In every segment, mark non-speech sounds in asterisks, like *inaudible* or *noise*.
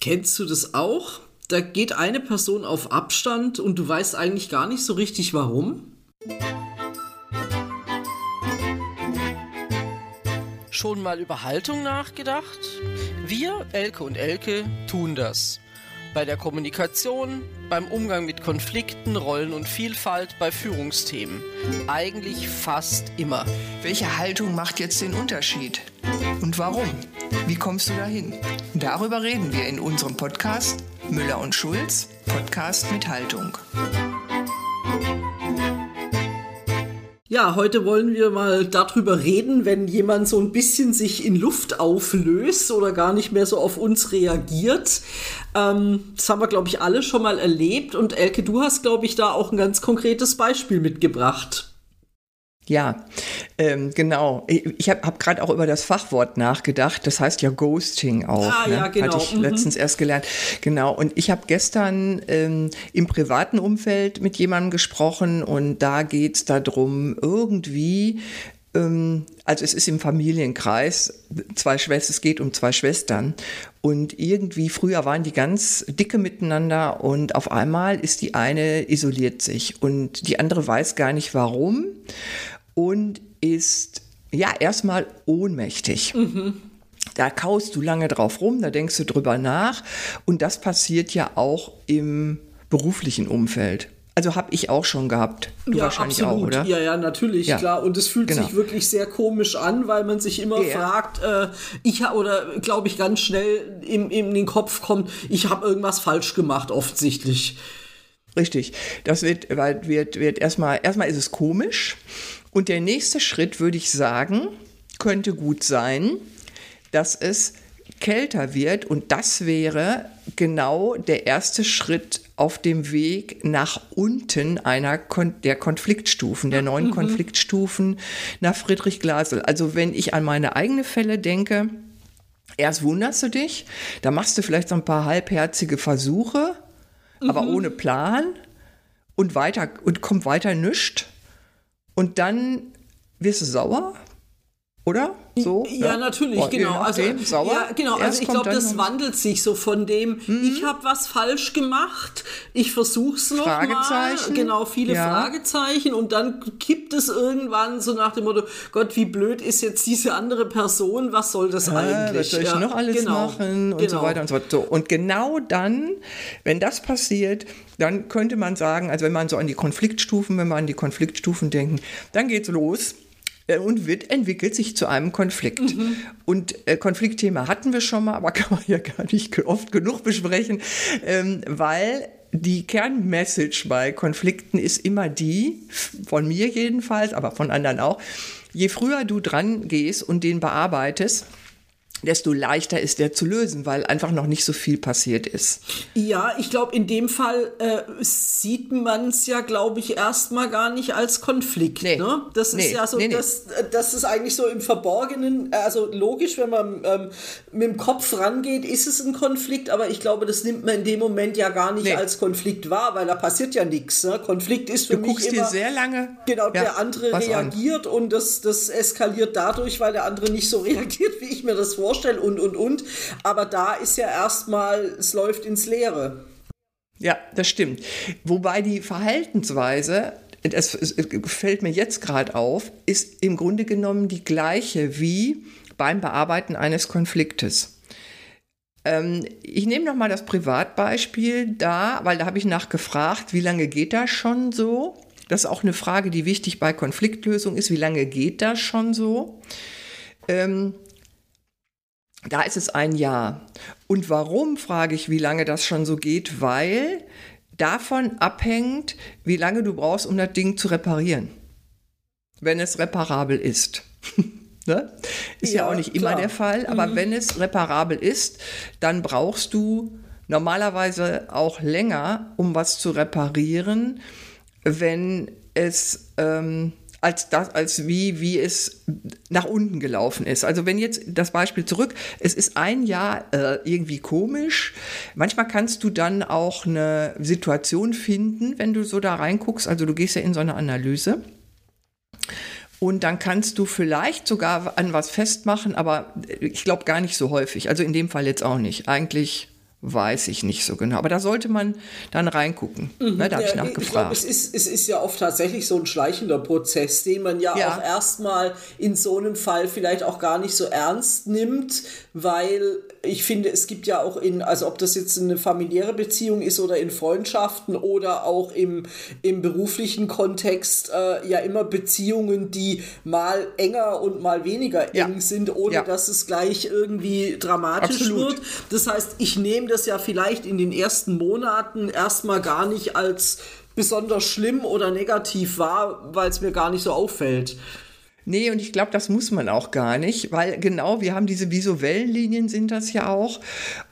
Kennst du das auch? Da geht eine Person auf Abstand und du weißt eigentlich gar nicht so richtig warum? Schon mal über Haltung nachgedacht? Wir, Elke und Elke, tun das. Bei der Kommunikation, beim Umgang mit Konflikten, Rollen und Vielfalt, bei Führungsthemen. Eigentlich fast immer. Welche Haltung macht jetzt den Unterschied? Und warum? Wie kommst du dahin? Darüber reden wir in unserem Podcast Müller und Schulz, Podcast mit Haltung. Ja, heute wollen wir mal darüber reden, wenn jemand so ein bisschen sich in Luft auflöst oder gar nicht mehr so auf uns reagiert. Ähm, das haben wir, glaube ich, alle schon mal erlebt. Und Elke, du hast, glaube ich, da auch ein ganz konkretes Beispiel mitgebracht. Ja, ähm, genau. Ich habe hab gerade auch über das Fachwort nachgedacht. Das heißt ja Ghosting auch. Ah, ne? ja, genau. Hatte ich Mhm. letztens erst gelernt. Genau. Und ich habe gestern ähm, im privaten Umfeld mit jemandem gesprochen und da geht's darum, irgendwie ähm, also es ist im Familienkreis, zwei Schwestern, es geht um zwei Schwestern. Und irgendwie, früher waren die ganz dicke miteinander und auf einmal ist die eine isoliert sich und die andere weiß gar nicht warum und ist ja erstmal ohnmächtig. Da kaust du lange drauf rum, da denkst du drüber nach. Und das passiert ja auch im beruflichen Umfeld. Also habe ich auch schon gehabt. Du wahrscheinlich auch, oder? Ja, ja, natürlich, Ja. klar. Und es fühlt Genau. sich wirklich sehr komisch an, weil man sich immer Ja. fragt, äh, ich ha- oder glaube ich ganz schnell in, in den Kopf kommt, ich habe irgendwas falsch gemacht, offensichtlich. Richtig. Das wird, wird, wird erstmal, erstmal ist es komisch. Und der nächste Schritt, würde ich sagen, könnte gut sein, dass es kälter wird. Und das wäre genau der erste Schritt auf dem Weg nach unten einer Kon der Konfliktstufen, der neuen Konfliktstufen nach Friedrich Glasel. Also wenn ich an meine eigene Fälle denke, erst wunderst du dich, dann machst du vielleicht so ein paar halbherzige Versuche, aber ohne Plan und weiter und kommt weiter nischt und dann wirst du sauer, oder? So? Ja, natürlich, Boah, je genau. Also, sauer. ja, genau. Also ich glaube, das noch- wandelt sich so von dem, ich habe was falsch gemacht, ich versuch's noch mal. Fragezeichen. Genau, viele Ja. Fragezeichen und dann kippt es irgendwann so nach dem Motto, Gott, wie blöd ist jetzt diese andere Person, was soll das eigentlich? was soll ich Ja, noch alles genau, machen und so genau. weiter und so fort. So, und genau dann, wenn das passiert, dann könnte man sagen, also wenn man so an die Konfliktstufen, wenn man an die Konfliktstufen denken, dann geht's los und wird, entwickelt sich zu einem Konflikt. Mhm. Und äh, Konfliktthema hatten wir schon mal, aber *laughs* kann man ja gar nicht oft genug besprechen, ähm, weil die Kernmessage bei Konflikten ist immer die, von mir jedenfalls, aber von anderen auch, je früher du dran gehst und den bearbeitest, desto leichter ist der zu lösen, weil einfach noch nicht so viel passiert ist. Ja, ich glaube, in dem Fall äh, sieht man es ja, glaube ich, erstmal gar nicht als Konflikt. Nee. Ne? Das ist Nee, ja so, nee. Das, äh, das ist eigentlich so im Verborgenen, äh, also logisch, wenn man ähm, mit dem Kopf rangeht, ist es ein Konflikt, aber ich glaube, das nimmt man in dem Moment ja gar nicht als Konflikt wahr, weil da passiert ja nichts. Ne? Konflikt ist für Du mich guckst dir immer... sehr lange Genau, ja, der andere was an. reagiert und das, das eskaliert dadurch, weil der andere nicht so *laughs* reagiert, wie ich mir das vorstelle und, und, und. Aber da ist ja erstmal, es läuft ins Leere. Ja, das stimmt. Wobei die Verhaltensweise, das fällt mir jetzt gerade auf, ist im Grunde genommen die gleiche wie beim Bearbeiten eines Konfliktes. Ähm, ich nehme noch mal das Privatbeispiel da, weil da habe ich nachgefragt, wie lange geht das schon so? Das ist auch eine Frage, die wichtig bei Konfliktlösung ist. Wie lange geht das schon so? Ähm, da ist es ein Jahr. Und warum, frage ich, wie lange das schon so geht? Weil davon abhängt, wie lange du brauchst, um das Ding zu reparieren. Wenn es reparabel ist. *laughs* ne? Ist ja, Ja, auch nicht immer klar. der Fall, aber wenn es reparabel ist, dann brauchst du normalerweise auch länger, um was zu reparieren, wenn es ähm, als das, als wie, wie es nach unten gelaufen ist. Also wenn jetzt das Beispiel zurück, es ist ein Jahr äh, irgendwie komisch. Manchmal kannst du dann auch eine Situation finden, wenn du so da reinguckst. Also du gehst ja in so eine Analyse. Und dann kannst du vielleicht sogar an was festmachen, aber ich glaube gar nicht so häufig. Also in dem Fall jetzt auch nicht. Eigentlich weiß ich nicht so genau. Aber da sollte man dann reingucken. Mhm. Ne, da habe ja, ich nachgefragt. Ich glaube, es ist, es ist ja oft tatsächlich so ein schleichender Prozess, den man ja, ja. auch erstmal in so einem Fall vielleicht auch gar nicht so ernst nimmt, weil ich finde, es gibt ja auch in, also ob das jetzt eine familiäre Beziehung ist oder in Freundschaften oder auch im, im beruflichen Kontext, äh, ja immer Beziehungen, die mal enger und mal weniger ja. eng sind, ohne ja. dass es gleich irgendwie dramatisch Absolut. wird. Das heißt, ich nehme das ja vielleicht in den ersten Monaten erstmal gar nicht als besonders schlimm oder negativ wahr, weil es mir gar nicht so auffällt. Nee, und ich glaube, das muss man auch gar nicht, weil genau, wir haben diese visuellen Linien, sind das ja auch.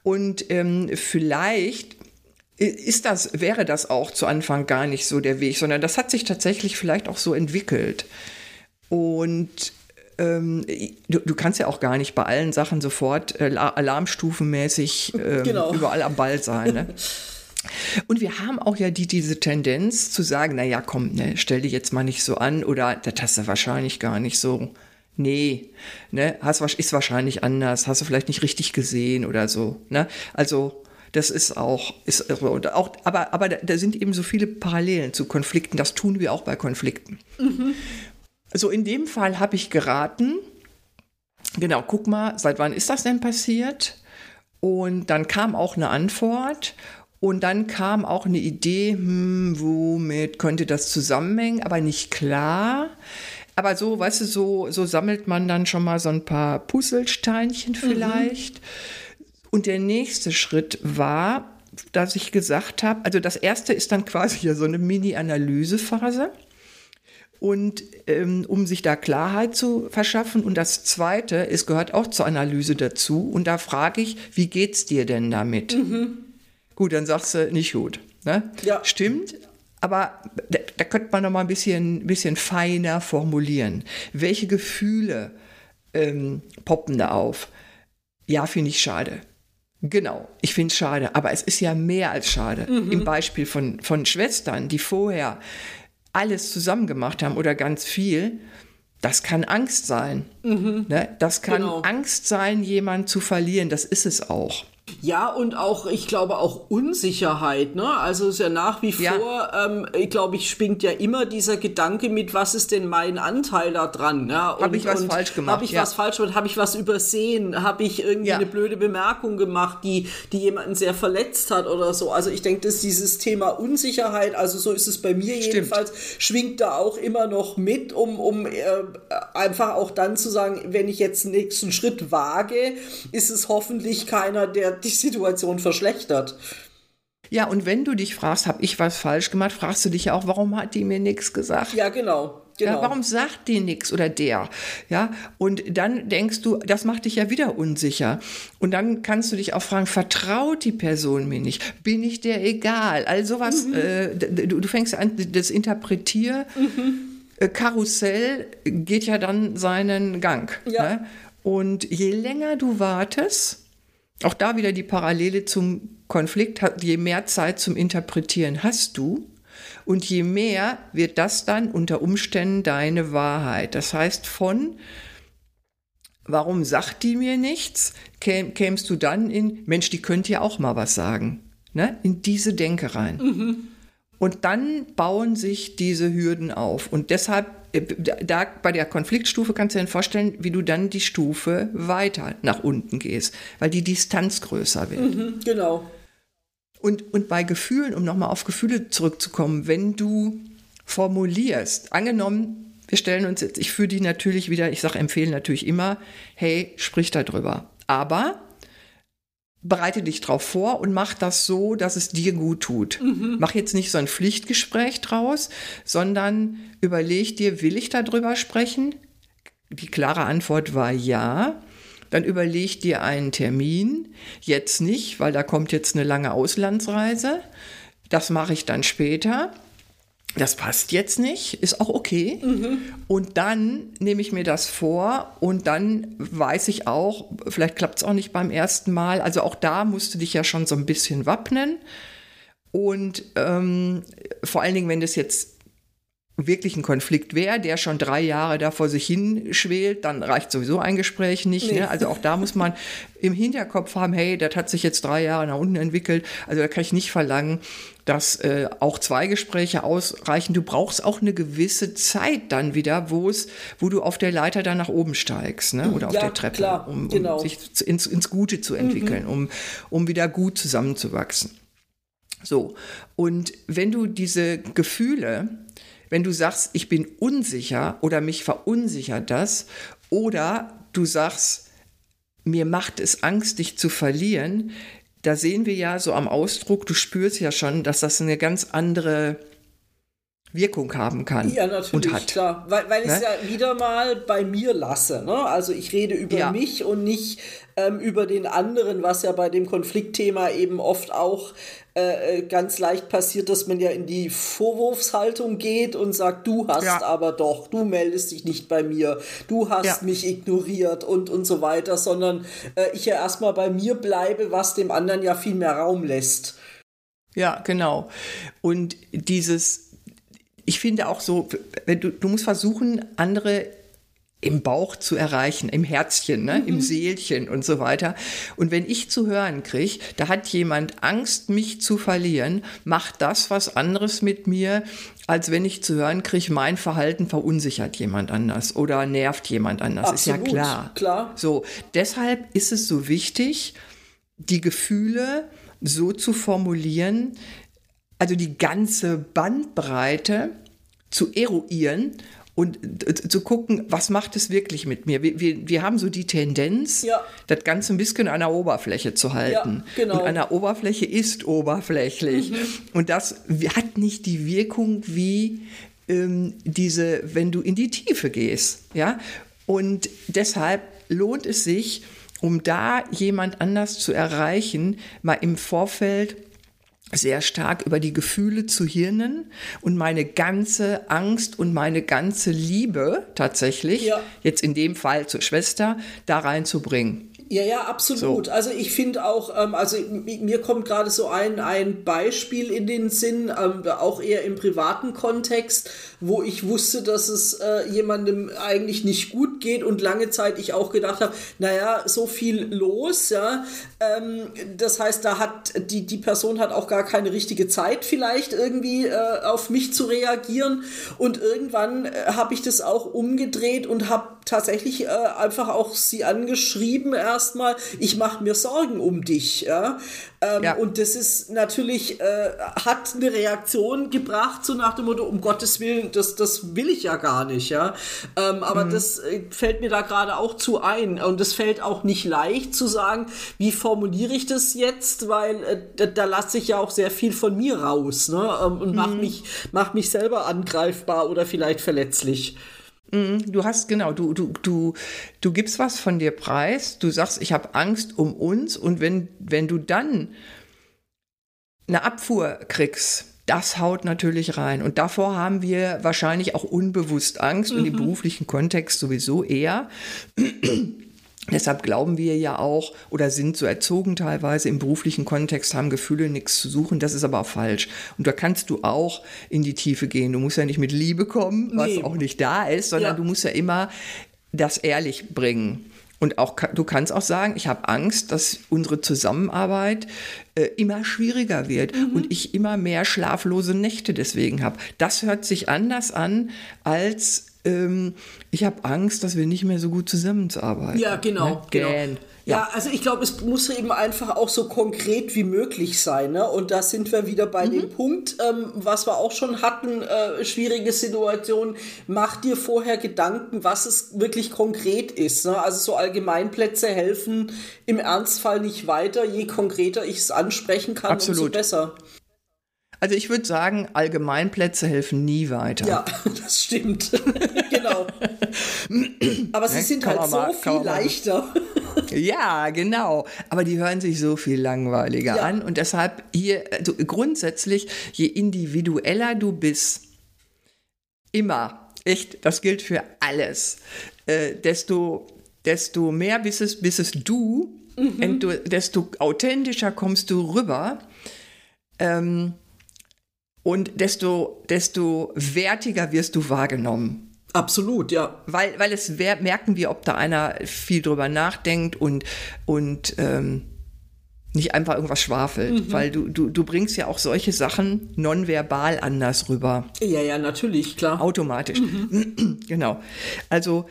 Und ähm, vielleicht ist das, wäre das auch zu Anfang gar nicht so der Weg, sondern das hat sich tatsächlich vielleicht auch so entwickelt. Und ähm, du, du, kannst ja auch gar nicht bei allen Sachen sofort äh, alarmstufenmäßig ähm, genau. überall am Ball sein. Ne? *laughs* Und wir haben auch ja die, diese Tendenz zu sagen, na ja, komm, ne, stell dich jetzt mal nicht so an oder das hast du wahrscheinlich gar nicht so. Nee, ne, hast, ist wahrscheinlich anders, hast du vielleicht nicht richtig gesehen oder so. Ne? Also das ist auch, ist auch aber, aber da sind eben so viele Parallelen zu Konflikten. Das tun wir auch bei Konflikten. Mhm. Also in dem Fall habe ich geraten, genau, guck mal, seit wann ist das denn passiert? Und dann kam auch eine Antwort und dann kam auch eine Idee, hm, womit könnte das zusammenhängen, aber nicht klar. Aber so, weißt du, so, so sammelt man dann schon mal so ein paar Puzzlesteinchen mhm. vielleicht. Mhm. Und der nächste Schritt war, dass ich gesagt habe, also das erste ist dann quasi ja so eine Mini-Analysephase. Und ähm, um sich da Klarheit zu verschaffen. Und das Zweite, es gehört auch zur Analyse dazu. Und da frage ich, wie geht's dir denn damit? Mhm. Gut, dann sagst du nicht gut. Ne? Ja. Stimmt. Aber da, da, könnte man noch mal ein bisschen, bisschen feiner formulieren. Welche Gefühle ähm, poppen da auf? Ja, finde ich schade. Genau, ich finde es schade, aber es ist ja mehr als schade. Mhm. Im Beispiel von, von Schwestern, die vorher alles zusammen gemacht haben oder ganz viel, das kann Angst sein. Mhm. Ne? Das kann genau. Angst sein, jemanden zu verlieren. Das ist es auch. Ja, und auch, ich glaube, auch Unsicherheit. Ne? Also ist ja nach wie ja. vor, ähm, ich glaube, ich schwingt ja immer dieser Gedanke mit, was ist denn mein Anteil da dran? Ja? Habe ich was falsch gemacht? Habe ich ja. was falsch gemacht? Habe ich was übersehen? Habe ich irgendwie ja. eine blöde Bemerkung gemacht, die, die jemanden sehr verletzt hat oder so? Also ich denke, dass dieses Thema Unsicherheit, also so ist es bei mir Stimmt. jedenfalls, schwingt da auch immer noch mit, um, um äh, einfach auch dann zu sagen, wenn ich jetzt den nächsten Schritt wage, ist es hoffentlich keiner, der die Situation verschlechtert. Ja, und wenn du dich fragst, habe ich was falsch gemacht, fragst du dich ja auch, warum hat die mir nichts gesagt? Ja, genau. Genau. Ja, warum sagt die nichts oder der? Ja, und dann denkst du, das macht dich ja wieder unsicher. Und dann kannst du dich auch fragen, vertraut die Person mir nicht? Bin ich der egal? Also sowas, mhm. äh, du, du, fängst an, das Interpretier. Mhm. Äh, Karussell geht ja dann seinen Gang. Ja. Ne? Und je länger du wartest, auch da wieder die Parallele zum Konflikt. Je mehr Zeit zum Interpretieren hast du, und je mehr wird das dann unter Umständen deine Wahrheit. Das heißt, von warum sagt die mir nichts, käm, kämst du dann in, Mensch, die könnte ja auch mal was sagen. Ne? In diese Denke rein. Mhm. Und dann bauen sich diese Hürden auf. Und deshalb, da bei der Konfliktstufe kannst du dir vorstellen, wie du dann die Stufe weiter nach unten gehst, weil die Distanz größer wird. Mhm, genau. Und, und bei Gefühlen, um nochmal auf Gefühle zurückzukommen, wenn du formulierst, angenommen, wir stellen uns jetzt, ich führe die natürlich wieder, ich sage, empfehlen natürlich immer, hey, sprich darüber. Aber bereite dich drauf vor und mach das so, dass es dir gut tut. Mhm. Mach jetzt nicht so ein Pflichtgespräch draus, sondern überleg dir, will ich darüber sprechen? Die klare Antwort war ja. Dann überleg dir einen Termin. Jetzt nicht, weil da kommt jetzt eine lange Auslandsreise. Das mache ich dann später das passt jetzt nicht, ist auch okay. Mhm. Und dann nehme ich mir das vor und dann weiß ich auch, vielleicht klappt es auch nicht beim ersten Mal. Also auch da musst du dich ja schon so ein bisschen wappnen. Und ähm, vor allen Dingen, wenn das jetzt wirklich ein Konflikt wäre, der schon drei Jahre da vor sich hin schwelt, dann reicht sowieso ein Gespräch nicht. Nee. Ne? Also auch da muss man im Hinterkopf haben, hey, das hat sich jetzt drei Jahre nach unten entwickelt. Also da kann ich nicht verlangen, dass äh, auch zwei Gespräche ausreichen. Du brauchst auch eine gewisse Zeit dann wieder, wo es, wo du auf der Leiter dann nach oben steigst, ne? Oder auf ja, der Treppe, klar, um, um genau. sich ins, ins Gute zu entwickeln, mhm. um, um wieder gut zusammenzuwachsen. So, und wenn du diese Gefühle, wenn du sagst, ich bin unsicher oder mich verunsichert das, oder du sagst, mir macht es Angst, dich zu verlieren, da sehen wir ja so am Ausdruck, du spürst ja schon, dass das eine ganz andere Wirkung haben kann. Ja, natürlich, und hat. klar. Weil, weil ich es ne? ja wieder mal bei mir lasse. Ne? Also ich rede über ja. mich und nicht ähm, über den anderen, was ja bei dem Konfliktthema eben oft auch äh, äh, ganz leicht passiert, dass man ja in die Vorwurfshaltung geht und sagt, du hast ja. aber doch, du meldest dich nicht bei mir, du hast ja. mich ignoriert und, und so weiter, sondern äh, ich ja erstmal bei mir bleibe, was dem anderen ja viel mehr Raum lässt. Ja, genau. Und dieses, ich finde auch so, wenn du, du musst versuchen, andere im Bauch zu erreichen, im Herzchen, ne? Mhm. im Seelchen und so weiter. Und wenn ich zu hören kriege, da hat jemand Angst, mich zu verlieren, macht das was anderes mit mir, als wenn ich zu hören kriege, mein Verhalten verunsichert jemand anders oder nervt jemand anders. Absolut, ist ja klar. klar. So, deshalb ist es so wichtig, die Gefühle so zu formulieren, also die ganze Bandbreite zu eruieren und zu gucken, was macht es wirklich mit mir. Wir, wir, wir haben so die Tendenz, ja. das Ganze ein bisschen an der Oberfläche zu halten. Ja, genau. Und an der Oberfläche ist oberflächlich. Mhm. Und das hat nicht die Wirkung wie ähm, diese, wenn du in die Tiefe gehst. Ja? Und deshalb lohnt es sich, um da jemand anders zu erreichen, mal im Vorfeld sehr stark über die Gefühle zu hirnen und meine ganze Angst und meine ganze Liebe tatsächlich, ja. jetzt in dem Fall zur Schwester, da reinzubringen. Ja, ja, absolut. So. Also ich finde auch, ähm, also mir kommt gerade so ein, ein Beispiel in den Sinn, ähm, auch eher im privaten Kontext, wo ich wusste, dass es äh, jemandem eigentlich nicht gut geht und lange Zeit ich auch gedacht habe, naja, so viel los, ja. Ähm, das heißt, da hat die, die Person hat auch gar keine richtige Zeit vielleicht irgendwie äh, auf mich zu reagieren und irgendwann äh, habe ich das auch umgedreht und habe tatsächlich äh, einfach auch sie angeschrieben erstmal, ich mache mir Sorgen um dich. Ja? Ähm, ja. Und das ist natürlich, äh, hat eine Reaktion gebracht, so nach dem Motto, um Gottes Willen, das, das will ich ja gar nicht. Ja? Ähm, aber mhm. das äh, fällt mir da gerade auch zu ein. Und es fällt auch nicht leicht zu sagen, wie formuliere ich das jetzt, weil äh, da, da lasse ich ja auch sehr viel von mir raus ne? Ähm, und mhm. mache mich, mach mich selber angreifbar oder vielleicht verletzlich. Mhm, du hast genau, du, du, du, du gibst was von dir preis, du sagst, ich habe Angst um uns und wenn, wenn du dann eine Abfuhr kriegst, das haut natürlich rein. Und davor haben wir wahrscheinlich auch unbewusst Angst mhm. und im mhm. beruflichen Kontext sowieso eher. Deshalb glauben wir ja auch oder sind so erzogen teilweise im beruflichen Kontext, haben Gefühle nichts zu suchen. Das ist aber falsch. Und da kannst du auch in die Tiefe gehen. Du musst ja nicht mit Liebe kommen, was nee. auch nicht da ist, sondern ja. du musst ja immer das ehrlich bringen. Und auch du kannst auch sagen, ich habe Angst, dass unsere Zusammenarbeit äh, immer schwieriger wird mhm. und ich immer mehr schlaflose Nächte deswegen habe. Das hört sich anders an als ähm, ich habe Angst, dass wir nicht mehr so gut zusammenarbeiten. Ja, genau. Ne? genau. Ja. ja. also ich glaube, es muss eben einfach auch so konkret wie möglich sein. Ne? Und da sind wir wieder bei mhm. dem Punkt, ähm, was wir auch schon hatten, äh, schwierige Situation. Mach dir vorher Gedanken, was es wirklich konkret ist. Ne? Also so Allgemeinplätze helfen im Ernstfall nicht weiter. Je konkreter ich es ansprechen kann, Absolut. umso besser. Also ich würde sagen, Allgemeinplätze helfen nie weiter. Ja, *laughs* das stimmt. *laughs* genau. Aber sie sind halt so viel leichter. *laughs* ja, genau. Aber die hören sich so viel langweiliger ja. an. Und deshalb hier, also grundsätzlich, je individueller du bist, immer, echt, das gilt für alles, äh, desto, desto mehr bist es, bist es du, mhm. desto authentischer kommst du rüber. Ähm, und desto, desto wertiger wirst du wahrgenommen. Absolut, ja. Weil, weil es merken wir, ob da einer viel drüber nachdenkt und, und ähm, nicht einfach irgendwas schwafelt. Mhm. Weil du, du, du bringst ja auch solche Sachen nonverbal anders rüber. Ja, ja, natürlich, klar. Automatisch. Mhm. *clears throat* genau. Also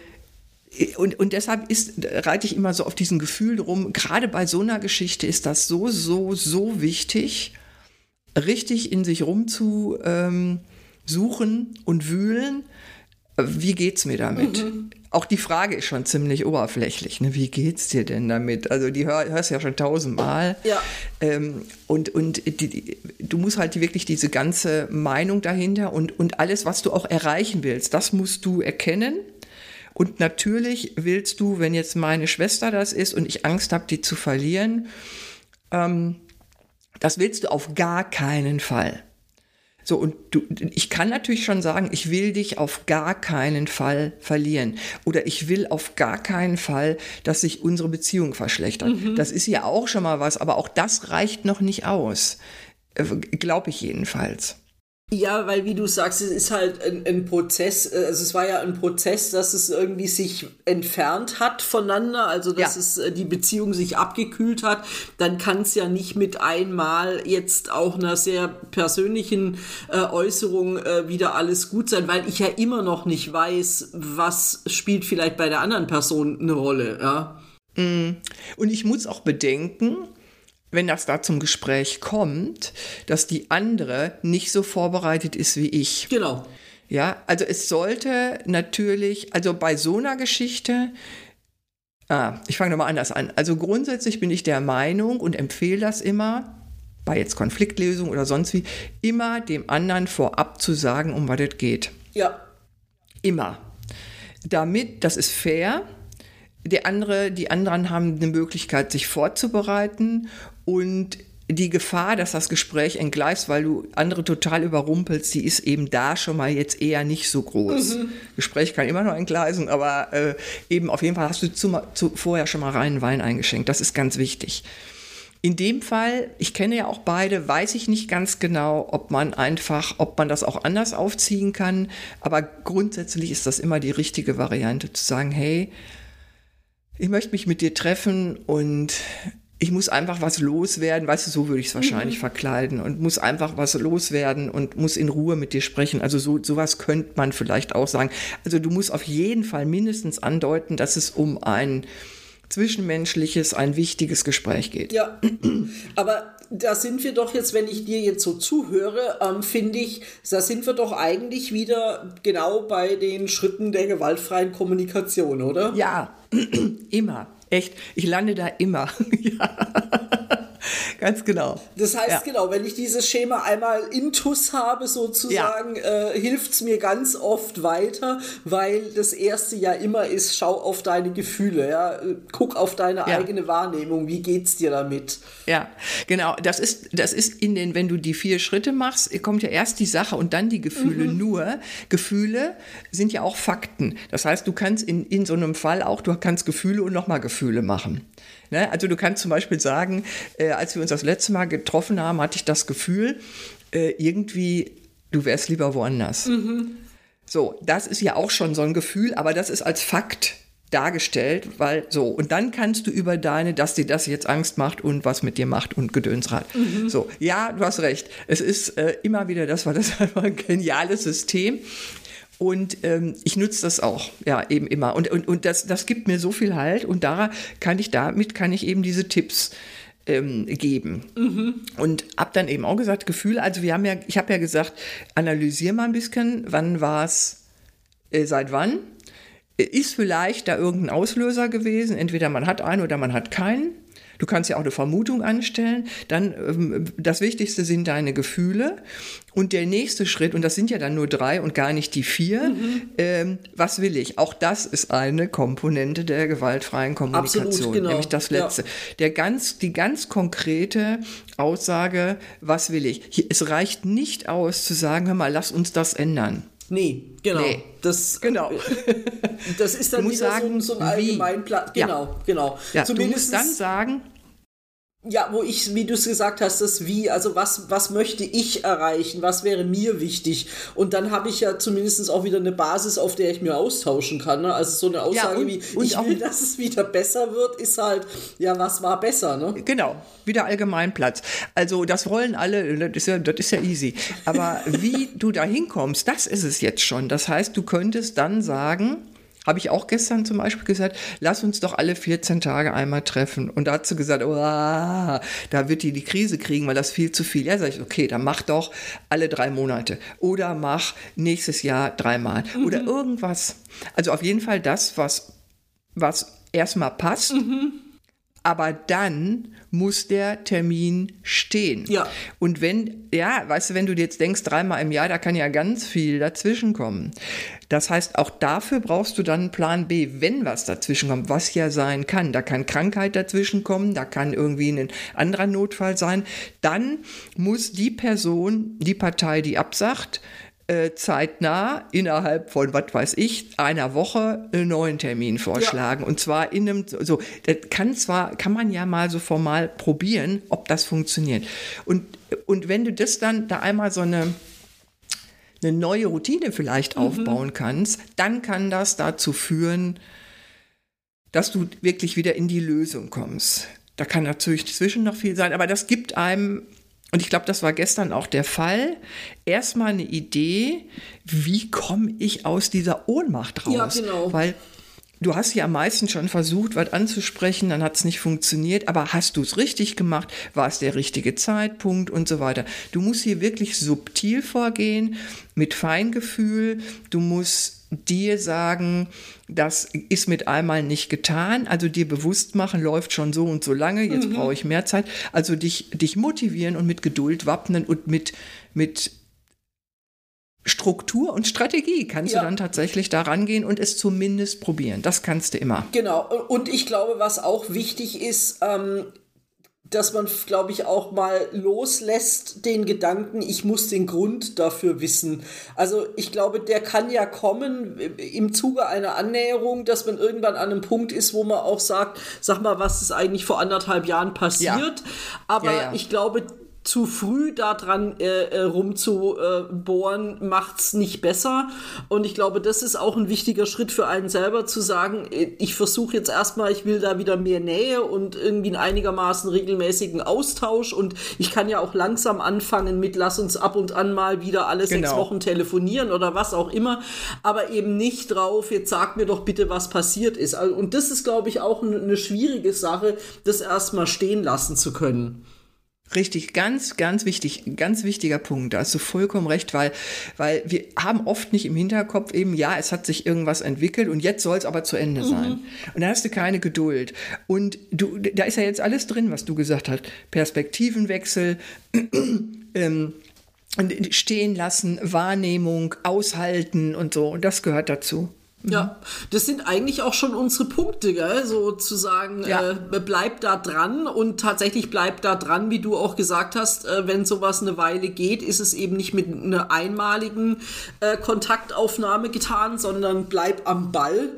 und, und deshalb ist, reite ich immer so auf diesen Gefühl rum, gerade bei so einer Geschichte ist das so, so, so wichtig, richtig in sich rumzusuchen ähm, und wühlen. Wie geht's mir damit? Mhm. Auch die Frage ist schon ziemlich oberflächlich. Ne? Wie geht's dir denn damit? Also die hör, hörst ja schon tausendmal. Ja. Ähm, und und die, die, du musst halt wirklich diese ganze Meinung dahinter und, und alles, was du auch erreichen willst, das musst du erkennen und natürlich willst du, wenn jetzt meine Schwester das ist und ich Angst habe, die zu verlieren, ähm, das willst du auf gar keinen Fall. So, und du, ich kann natürlich schon sagen, ich will dich auf gar keinen Fall verlieren. Oder ich will auf gar keinen Fall, dass sich unsere Beziehung verschlechtert. Mhm. Das ist ja auch schon mal was, aber auch das reicht noch nicht aus. Äh, Glaube ich jedenfalls. Ja, weil wie du sagst, es ist halt ein, ein, Prozess, äh, also es war ja ein Prozess, dass es irgendwie sich entfernt hat voneinander, also dass ja. es äh, die Beziehung sich abgekühlt hat, dann kann es ja nicht mit einmal jetzt auch einer sehr persönlichen äh, Äußerung äh, wieder alles gut sein, weil ich ja immer noch nicht weiß, was spielt vielleicht bei der anderen Person eine Rolle, ja. Mm. Und ich muss auch bedenken, wenn das da zum Gespräch kommt, dass die andere nicht so vorbereitet ist wie ich. Genau. Ja, also es sollte natürlich, also bei so einer Geschichte, ah, ich fange nochmal anders an. Also grundsätzlich bin ich der Meinung und empfehle das immer, bei jetzt Konfliktlösung oder sonst wie, immer dem anderen vorab zu sagen, um was es geht. Ja. Immer. Damit, das ist fair, der andere, die anderen haben eine Möglichkeit, sich vorzubereiten und die Gefahr, dass das Gespräch entgleist, weil du andere total überrumpelst, die ist eben da schon mal jetzt eher nicht so groß. Mhm. Gespräch kann immer noch entgleisen, aber äh, eben auf jeden Fall hast du zu, zu, vorher schon mal reinen Wein eingeschenkt. Das ist ganz wichtig. In dem Fall, ich kenne ja auch beide, weiß ich nicht ganz genau, ob man einfach, ob man das auch anders aufziehen kann. Aber grundsätzlich ist das immer die richtige Variante, zu sagen, hey, ich möchte mich mit dir treffen und ich muss einfach was loswerden, weißt du, so würde ich es wahrscheinlich mhm. verkleiden und muss einfach was loswerden und muss in Ruhe mit dir sprechen. Also so sowas könnte man vielleicht auch sagen. Also du musst auf jeden Fall mindestens andeuten, dass es um ein zwischenmenschliches, ein wichtiges Gespräch geht. Ja, aber da sind wir doch jetzt, wenn ich dir jetzt so zuhöre, ähm, finde ich, da sind wir doch eigentlich wieder genau bei den Schritten der gewaltfreien Kommunikation, oder? Ja, *clears throat* immer. Echt, ich lande da immer. *laughs* ja. *laughs* Ganz genau. Das heißt, ja. genau, wenn ich dieses Schema einmal intus habe, sozusagen, ja. äh, hilft es mir ganz oft weiter, weil das erste ja immer ist, schau auf deine Gefühle, ja, guck auf deine ja. eigene Wahrnehmung, wie geht's dir damit? Ja, genau. Das ist, das ist in den, wenn du die vier Schritte machst, kommt ja erst die Sache und dann die Gefühle. Mhm. Nur Gefühle sind ja auch Fakten. Das heißt, du kannst in, in so einem Fall auch, du kannst Gefühle und nochmal Gefühle machen. Ne? Also du kannst zum Beispiel sagen, äh, als wir uns das letzte Mal getroffen haben, hatte ich das Gefühl, äh, irgendwie, du wärst lieber woanders. Mhm. So, das ist ja auch schon so ein Gefühl, aber das ist als Fakt dargestellt, weil so, und dann kannst du über deine, dass dir das jetzt Angst macht und was mit dir macht und Gedönsrad. Mhm. So, ja, du hast recht. Es ist äh, immer wieder, das war das *laughs* einfach ein geniales System. Und ähm, ich nutze das auch, ja, eben immer. Und, und, und das, das gibt mir so viel Halt und da kann ich, damit kann ich eben diese Tipps ähm, geben. Mhm. Und habe dann eben auch gesagt, Gefühle, also wir haben ja, ich habe ja gesagt, analysier mal ein bisschen, wann war es, äh, seit wann? Ist vielleicht da irgendein Auslöser gewesen? Entweder man hat einen oder man hat keinen. Du kannst ja auch eine Vermutung anstellen. Dann ähm, das Wichtigste sind deine Gefühle. Und der nächste Schritt, und das sind ja dann nur drei und gar nicht die vier, mhm. ähm, was will ich? Auch das ist eine Komponente der gewaltfreien Kommunikation, Absolut, genau. nämlich das letzte. Ja. Der ganz, die ganz konkrete Aussage, was will ich? Hier, es reicht nicht aus zu sagen, hör mal, lass uns das ändern. Nee, genau. Nee. Das, genau. *laughs* das ist dann wieder sagen, so, so ein Allgemeinplan. Genau, ja. genau. Ja, Zumindest du musst dann sagen, ja, wo ich, wie du es gesagt hast, das Wie, also was, was möchte ich erreichen, was wäre mir wichtig? Und dann habe ich ja zumindest auch wieder eine Basis, auf der ich mir austauschen kann. Ne? Also so eine Aussage Ja, und- wie, und ich will, dass es wieder besser wird, ist halt, ja, was war besser, ne? Genau, wieder Allgemeinplatz. Also das wollen alle, das ist ja, das ist ja easy. Aber wie du da hinkommst, das ist es jetzt schon. Das heißt, du könntest dann sagen, habe ich auch gestern zum Beispiel gesagt, lass uns doch alle 14 Tage einmal treffen. Und da hat sie gesagt, oh, da wird die die Krise kriegen, weil das viel zu viel. Ja, sag ich, okay, dann mach doch alle drei Monate. Oder mach nächstes Jahr dreimal. Oder irgendwas. Also auf jeden Fall das, was, was erstmal passt. Aber dann muss der Termin stehen. Ja. Und wenn, ja, weißt du, wenn du jetzt denkst, dreimal im Jahr, da kann ja ganz viel dazwischen kommen. Das heißt, auch dafür brauchst du dann einen Plan B, wenn was dazwischen kommt, was ja sein kann. Da kann Krankheit dazwischen kommen, da kann irgendwie ein anderer Notfall sein. Dann muss die Person, die Partei, die absagt, zeitnah innerhalb von, was weiß ich, einer Woche einen neuen Termin vorschlagen. Und zwar in einem, so, das kann zwar, kann man ja mal so formal probieren, ob das funktioniert. Und, und wenn du das dann da einmal so eine, eine neue Routine vielleicht aufbauen kannst, dann kann das dazu führen, dass du wirklich wieder in die Lösung kommst. Da kann natürlich zwischen noch viel sein, aber das gibt einem, und ich glaube, das war gestern auch der Fall, erstmal eine Idee, wie komme ich aus dieser Ohnmacht raus? Ja, genau. Weil du hast ja am meisten schon versucht, was anzusprechen, dann hat es nicht funktioniert, aber hast du es richtig gemacht? War es der richtige Zeitpunkt und so weiter? Du musst hier wirklich subtil vorgehen, mit Feingefühl. Du musst dir sagen, das ist mit einmal nicht getan, also dir bewusst machen, läuft schon so und so lange, jetzt brauche ich mehr Zeit. Also dich, dich motivieren und mit Geduld wappnen und mit, mit Struktur und Strategie kannst Ja. du dann tatsächlich da rangehen und es zumindest probieren. Das kannst du immer. Genau. Und ich glaube, was auch wichtig ist, ähm, dass man, glaube ich, auch mal loslässt den Gedanken, ich muss den Grund dafür wissen. Also ich glaube, der kann ja kommen im Zuge einer Annäherung, dass man irgendwann an einem Punkt ist, wo man auch sagt, sag mal, was ist eigentlich vor anderthalb Jahren passiert. Aber Ja, ja. ich glaube, zu früh daran äh, äh, rumzubohren, macht's nicht besser. Und ich glaube, das ist auch ein wichtiger Schritt für einen selber zu sagen, äh, ich versuche jetzt erstmal, ich will da wieder mehr Nähe und irgendwie einen einigermaßen regelmäßigen Austausch. Und ich kann ja auch langsam anfangen mit, lass uns ab und an mal wieder alle sechs Genau. Wochen telefonieren oder was auch immer. Aber eben nicht drauf, jetzt sag mir doch bitte, was passiert ist. Also, Und das ist, glaube ich, auch eine schwierige Sache, das erstmal stehen lassen zu können. Richtig, ganz, ganz wichtig, ganz wichtiger Punkt. Da hast du vollkommen recht, weil, weil wir haben oft nicht im Hinterkopf eben, ja, es hat sich irgendwas entwickelt und jetzt soll es aber zu Ende sein. Und da hast du keine Geduld. Und du, da ist ja jetzt alles drin, was du gesagt hast. Perspektivenwechsel, *clears throat* ähm, stehen lassen, Wahrnehmung, aushalten und so. Und das gehört dazu. Ja, das sind eigentlich auch schon unsere Punkte, gell? so zu sagen, Ja. äh, bleib da dran und tatsächlich bleib da dran, wie du auch gesagt hast, äh, wenn sowas eine Weile geht, ist es eben nicht mit einer einmaligen äh, Kontaktaufnahme getan, sondern bleib am Ball.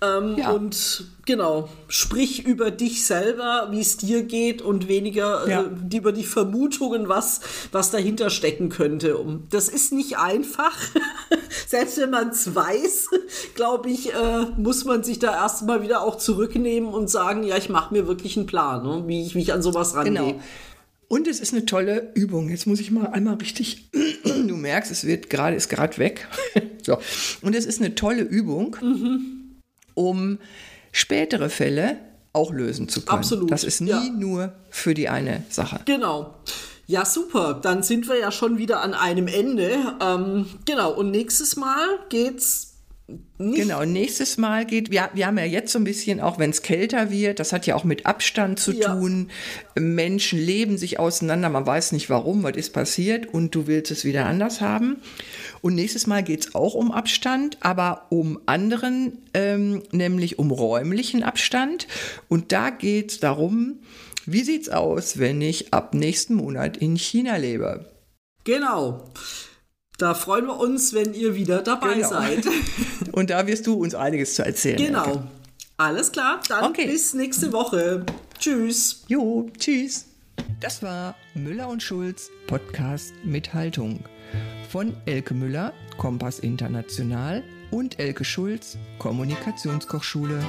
Ähm, Ja. Und genau, sprich über dich selber, wie es dir geht und weniger Ja. äh, die- über die Vermutungen, was, was dahinter stecken könnte. Das ist nicht einfach. *laughs* Selbst wenn man es weiß, *laughs* glaube ich, äh, muss man sich da erstmal wieder auch zurücknehmen und sagen, ja, ich mache mir wirklich einen Plan, ne? wie, ich, wie ich an sowas rangehe. Genau. Und es ist eine tolle Übung. Jetzt muss ich mal einmal richtig. *clears throat* Du merkst, es wird gerade, ist gerade weg. *laughs* So. Und es ist eine tolle Übung, um spätere Fälle auch lösen zu können. Absolut, Das ist nie ja. nur für die eine Sache. Genau. Ja, super. Dann sind wir ja schon wieder an einem Ende. Ähm, genau. Und nächstes Mal geht's nicht Genau, nächstes Mal geht, wir, wir haben ja jetzt so ein bisschen, auch wenn es kälter wird, das hat ja auch mit Abstand zu Ja. tun. Menschen leben sich auseinander, man weiß nicht warum, was ist passiert und du willst es wieder anders haben. Und nächstes Mal geht es auch um Abstand, aber um anderen, ähm, nämlich um räumlichen Abstand. Und da geht es darum, wie sieht's aus, wenn ich ab nächsten Monat in China lebe? Genau. Da freuen wir uns, wenn ihr wieder dabei Genau. seid. *laughs* Und da wirst du uns einiges zu erzählen. Elke. Genau. Alles klar. Dann Okay. bis nächste Woche. Tschüss. Jo, tschüss. Das war Müller und Schulz Podcast mit Haltung. Von Elke Müller, Kompass International und Elke Schulz, Kommunikationskochschule.